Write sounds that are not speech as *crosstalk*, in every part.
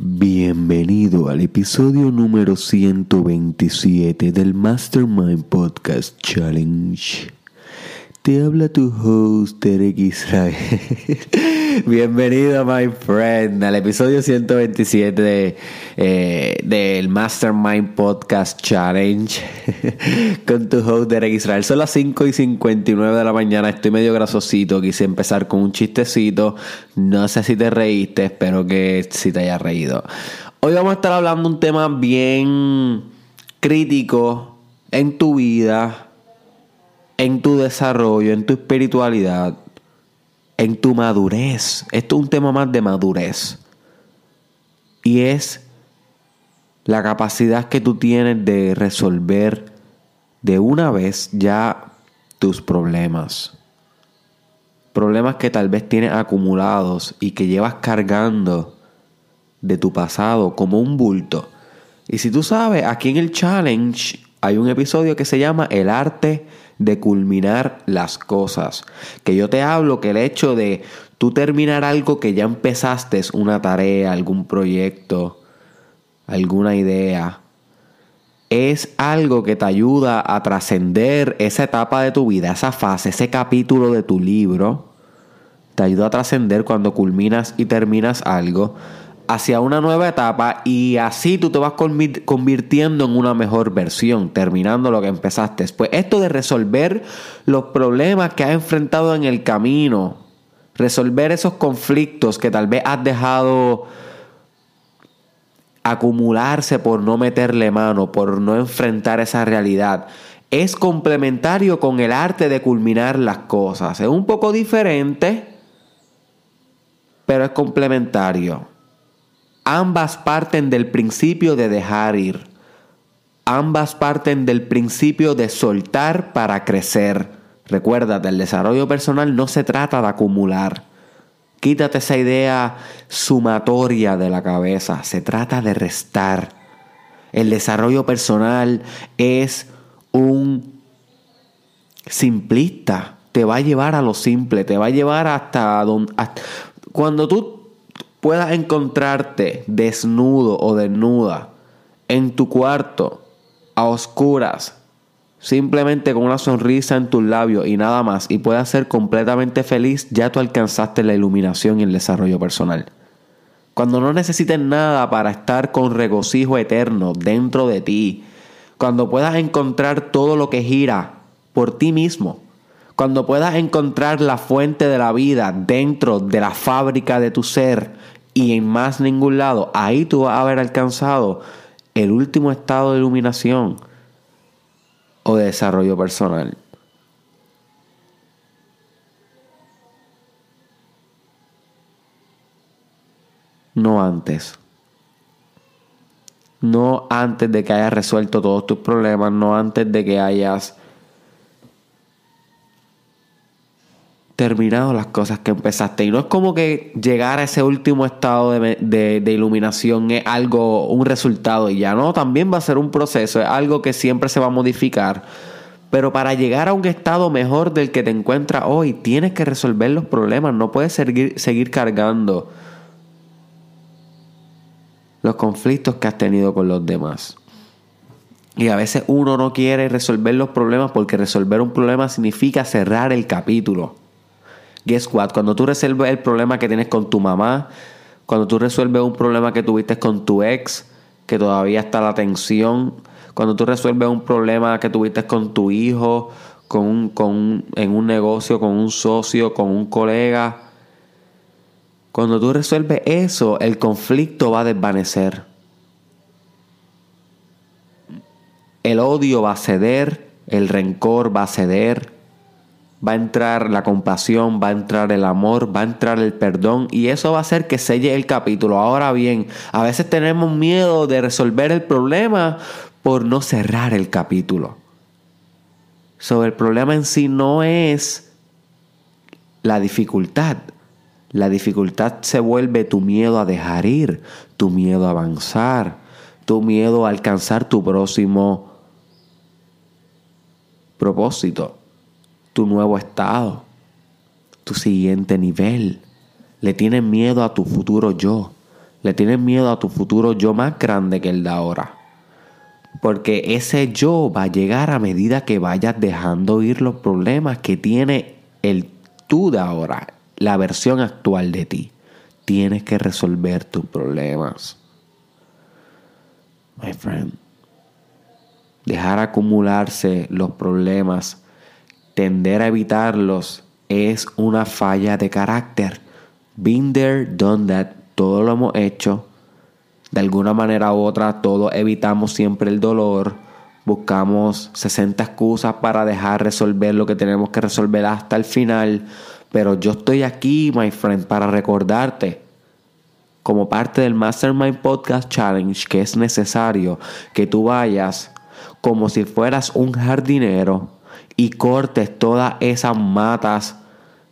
Bienvenido al episodio número 127 del Mastermind Podcast Challenge. Te habla tu host Derek Israel. *laughs* Bienvenido, my friend, al episodio 127 de, eh, del Mastermind Podcast Challenge *laughs* con tu host Derek Israel. Son las 5 y 59 de la mañana. Estoy medio grasosito. Quise empezar con un chistecito. No sé si te reíste. Espero que sí te haya reído. Hoy vamos a estar hablando un tema bien crítico en tu vida, en tu desarrollo, en tu espiritualidad en tu madurez. Esto es un tema más de madurez. Y es la capacidad que tú tienes de resolver de una vez ya tus problemas. Problemas que tal vez tienes acumulados y que llevas cargando de tu pasado como un bulto. Y si tú sabes, aquí en el challenge hay un episodio que se llama El arte de culminar las cosas. Que yo te hablo que el hecho de tú terminar algo que ya empezaste, una tarea, algún proyecto, alguna idea, es algo que te ayuda a trascender esa etapa de tu vida, esa fase, ese capítulo de tu libro. Te ayuda a trascender cuando culminas y terminas algo hacia una nueva etapa y así tú te vas convirtiendo en una mejor versión, terminando lo que empezaste. Pues esto de resolver los problemas que has enfrentado en el camino, resolver esos conflictos que tal vez has dejado acumularse por no meterle mano, por no enfrentar esa realidad, es complementario con el arte de culminar las cosas. Es un poco diferente, pero es complementario. Ambas parten del principio de dejar ir. Ambas parten del principio de soltar para crecer. Recuerda, el desarrollo personal no se trata de acumular. Quítate esa idea sumatoria de la cabeza. Se trata de restar. El desarrollo personal es un simplista. Te va a llevar a lo simple. Te va a llevar hasta donde... Cuando tú puedas encontrarte desnudo o desnuda en tu cuarto, a oscuras, simplemente con una sonrisa en tus labios y nada más, y puedas ser completamente feliz, ya tú alcanzaste la iluminación y el desarrollo personal. Cuando no necesites nada para estar con regocijo eterno dentro de ti, cuando puedas encontrar todo lo que gira por ti mismo, cuando puedas encontrar la fuente de la vida dentro de la fábrica de tu ser y en más ningún lado, ahí tú vas a haber alcanzado el último estado de iluminación o de desarrollo personal. No antes. No antes de que hayas resuelto todos tus problemas, no antes de que hayas terminado las cosas que empezaste. Y no es como que llegar a ese último estado de, iluminación es algo, un resultado y ya no, también va a ser un proceso, es algo que siempre se va a modificar. Pero para llegar a un estado mejor del que te encuentras hoy, tienes que resolver los problemas, no puedes seguir, seguir cargando los conflictos que has tenido con los demás. Y a veces uno no quiere resolver los problemas porque resolver un problema significa cerrar el capítulo. Guess what? Cuando tú resuelves el problema que tienes con tu mamá, cuando tú resuelves un problema que tuviste con tu ex, que todavía está la tensión, cuando tú resuelves un problema que tuviste con tu hijo, con con en un negocio, con un socio, con un colega, cuando tú resuelves eso, el conflicto va a desvanecer. El odio va a ceder, el rencor va a ceder, va a entrar la compasión, va a entrar el amor, va a entrar el perdón y eso va a hacer que selle el capítulo. Ahora bien, a veces tenemos miedo de resolver el problema por no cerrar el capítulo. Sobre el problema en sí no es la dificultad. La dificultad se vuelve tu miedo a dejar ir, tu miedo a avanzar, tu miedo a alcanzar tu próximo propósito tu nuevo estado, tu siguiente nivel. Le tienes miedo a tu futuro yo. Le tienes miedo a tu futuro yo más grande que el de ahora. Porque ese yo va a llegar a medida que vayas dejando ir los problemas que tiene el tú de ahora, la versión actual de ti. Tienes que resolver tus problemas. My friend. Dejar acumularse los problemas, tender a evitarlos, es una falla de carácter. Been there, done that. Todo lo hemos hecho. De alguna manera u otra, todos evitamos siempre el dolor. Buscamos 60 excusas para dejar resolver lo que tenemos que resolver hasta el final. Pero yo estoy aquí, my friend, para recordarte, como parte del Mastermind Podcast Challenge, que es necesario que tú vayas como si fueras un jardinero y cortes todas esas matas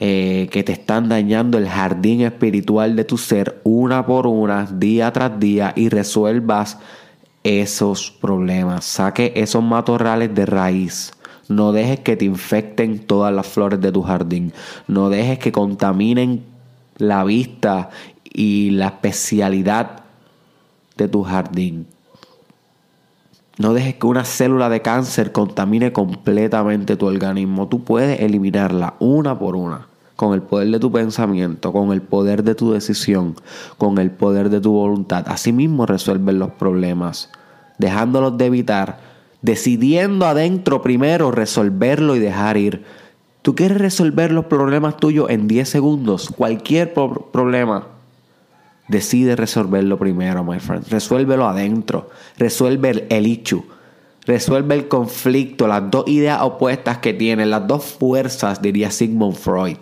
eh, que te están dañando el jardín espiritual de tu ser una por una, día tras día, y resuelvas esos problemas. Saque esos matorrales de raíz. No dejes que te infecten todas las flores de tu jardín. No dejes que contaminen la vista y la especialidad de tu jardín. No dejes que una célula de cáncer contamine completamente tu organismo. Tú puedes eliminarla una por una. Con el poder de tu pensamiento, con el poder de tu decisión, con el poder de tu voluntad. Asimismo resuelves los problemas. Dejándolos de evitar. Decidiendo adentro primero resolverlo y dejar ir. Tú quieres resolver los problemas tuyos en 10 segundos. Cualquier problema Decide resolverlo primero, my friend. Resuélvelo adentro. Resuelve el, hecho. Resuelve el conflicto, las dos ideas opuestas que tienes, las dos fuerzas, diría Sigmund Freud,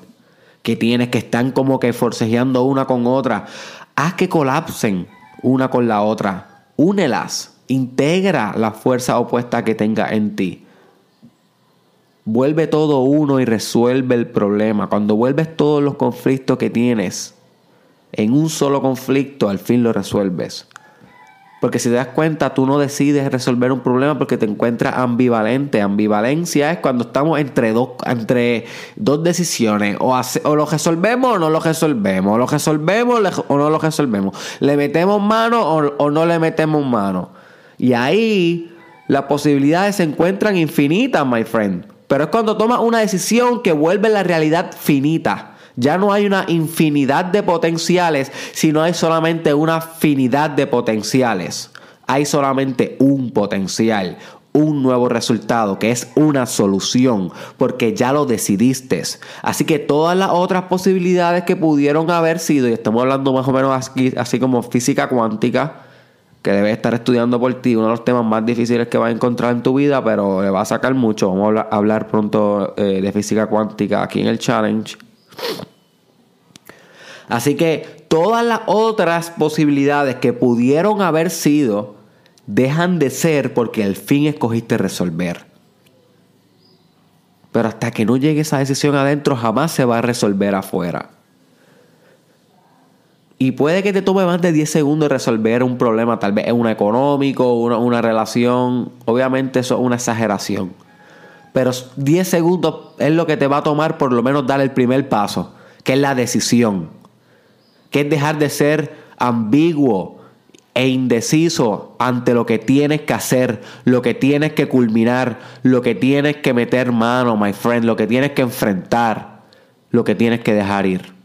que tienes, que están como que forcejeando una con otra. Haz que colapsen una con la otra. Únelas. Integra la fuerza opuesta que tenga en ti. Vuelve todo uno y resuelve el problema. Cuando vuelves todos los conflictos que tienes en un solo conflicto, al fin lo resuelves. Porque si te das cuenta, tú no decides resolver un problema porque te encuentras ambivalente. Ambivalencia es cuando estamos entre dos, entre dos decisiones. O, o lo resolvemos o no lo resolvemos. O lo resolvemos o no lo resolvemos. Le metemos mano o, o no le metemos mano. Y ahí las posibilidades se encuentran infinitas, my friend. Pero es cuando tomas una decisión que vuelve la realidad finita. Ya no hay una infinidad de potenciales, sino hay solamente una finidad de potenciales. Hay solamente un potencial, un nuevo resultado, que es una solución, porque ya lo decidiste. Así que todas las otras posibilidades que pudieron haber sido, y estamos hablando más o menos así, así como física cuántica, que debes estar estudiando por ti, uno de los temas más difíciles que vas a encontrar en tu vida, pero le va a sacar mucho. Vamos a hablar, pronto eh, de física cuántica aquí en el challenge. Así que todas las otras posibilidades que pudieron haber sido dejan de ser porque al fin escogiste resolver. Pero hasta que no llegue esa decisión adentro jamás se va a resolver afuera. Y puede que te tome más de 10 segundos resolver un problema, tal vez es un económico, una, una relación. Obviamente eso es una exageración. Pero 10 segundos es lo que te va a tomar por lo menos dar el primer paso, que es la decisión que es dejar de ser ambiguo e indeciso ante lo que tienes que hacer, lo que tienes que culminar, lo que tienes que meter mano, my friend, lo que tienes que enfrentar, lo que tienes que dejar ir.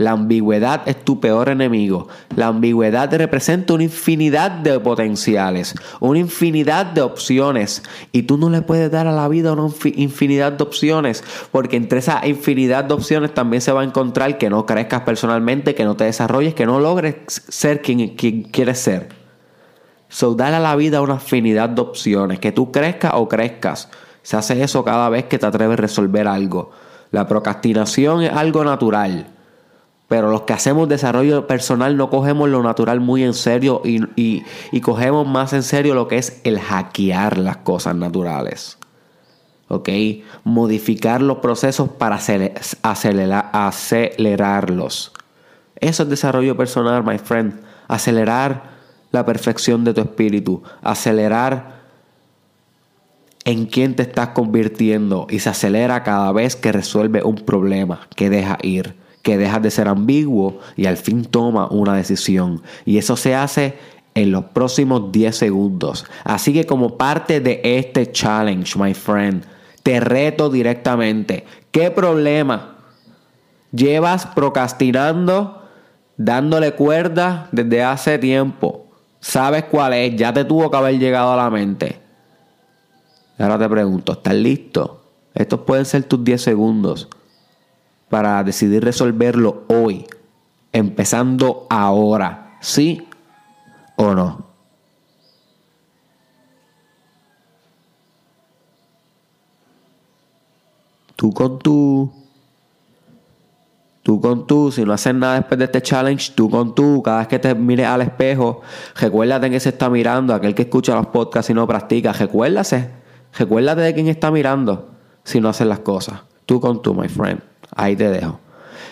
La ambigüedad es tu peor enemigo. La ambigüedad representa una infinidad de potenciales, una infinidad de opciones. Y tú no le puedes dar a la vida una infinidad de opciones, porque entre esa infinidad de opciones también se va a encontrar que no crezcas personalmente, que no te desarrolles, que no logres ser quien, quien quieres ser. So, dale a la vida una infinidad de opciones, que tú crezcas o crezcas. Se hace eso cada vez que te atreves a resolver algo. La procrastinación es algo natural. Pero los que hacemos desarrollo personal no cogemos lo natural muy en serio y, cogemos más en serio lo que es el hackear las cosas naturales. ¿Ok? Modificar los procesos para acelerar, acelerarlos. Eso es desarrollo personal, my friend. Acelerar la perfección de tu espíritu. Acelerar en quién te estás convirtiendo. Y se acelera cada vez que resuelve un problema que deja ir que dejas de ser ambiguo y al fin toma una decisión. Y eso se hace en los próximos 10 segundos. Así que como parte de este challenge, my friend, te reto directamente. ¿Qué problema llevas procrastinando, dándole cuerda desde hace tiempo? ¿Sabes cuál es? Ya te tuvo que haber llegado a la mente. Ahora te pregunto, ¿estás listo? Estos pueden ser tus 10 segundos para decidir resolverlo hoy, empezando ahora. ¿Sí o no? Tú con tú, tú con tú, si no haces nada después de este challenge, tú con tú, cada vez que te mires al espejo, recuérdate que se está mirando, aquel que escucha los podcasts y no practica, recuérdase, recuérdate de quién está mirando si no haces las cosas. Tú con tú, my friend. Ahí te dejo.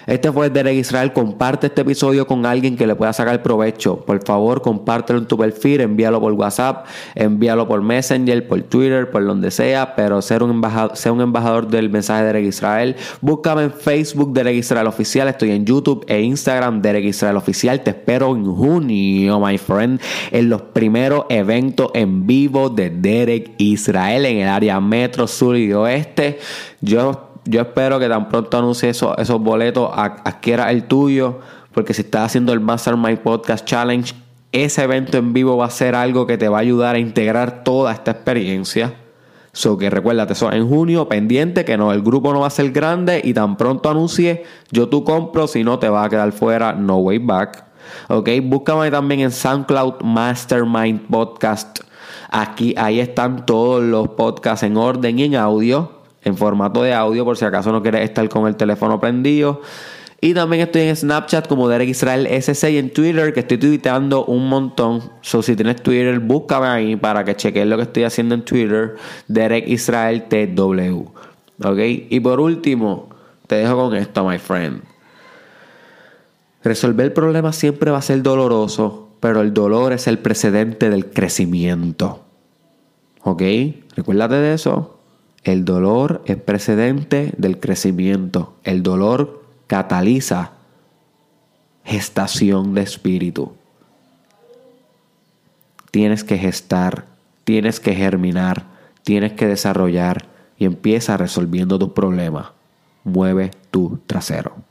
Este fue Derek Israel. Comparte este episodio con alguien que le pueda sacar provecho. Por favor, compártelo en tu perfil, envíalo por WhatsApp, envíalo por Messenger, por Twitter, por donde sea, pero ser un embajador, sea un embajador del mensaje de Derek Israel. Búscame en Facebook Derek Israel Oficial. Estoy en YouTube e Instagram Derek Israel Oficial. Te espero en junio, my friend, en los primeros eventos en vivo de Derek Israel en el área metro, sur y oeste. Yo yo espero que tan pronto anuncie esos, esos boletos, adquiera el tuyo, porque si estás haciendo el Mastermind Podcast Challenge, ese evento en vivo va a ser algo que te va a ayudar a integrar toda esta experiencia. So que recuérdate, eso en junio, pendiente, que no, el grupo no va a ser grande y tan pronto anuncie, yo tú compro, si no te va a quedar fuera, no way back. Ok, búscame también en SoundCloud Mastermind Podcast. Aquí, ahí están todos los podcasts en orden y en audio en formato de audio por si acaso no quieres estar con el teléfono prendido. Y también estoy en Snapchat como Derek Israel S6 y en Twitter que estoy tuiteando un montón. So si tienes Twitter, búscame ahí para que cheques lo que estoy haciendo en Twitter. Derek Israel TW. ¿Ok? Y por último, te dejo con esto, my friend. Resolver el problema siempre va a ser doloroso, pero el dolor es el precedente del crecimiento. ¿Ok? Recuérdate de eso. El dolor es precedente del crecimiento. El dolor cataliza gestación de espíritu. Tienes que gestar, tienes que germinar, tienes que desarrollar y empieza resolviendo tus problemas. Mueve tu trasero.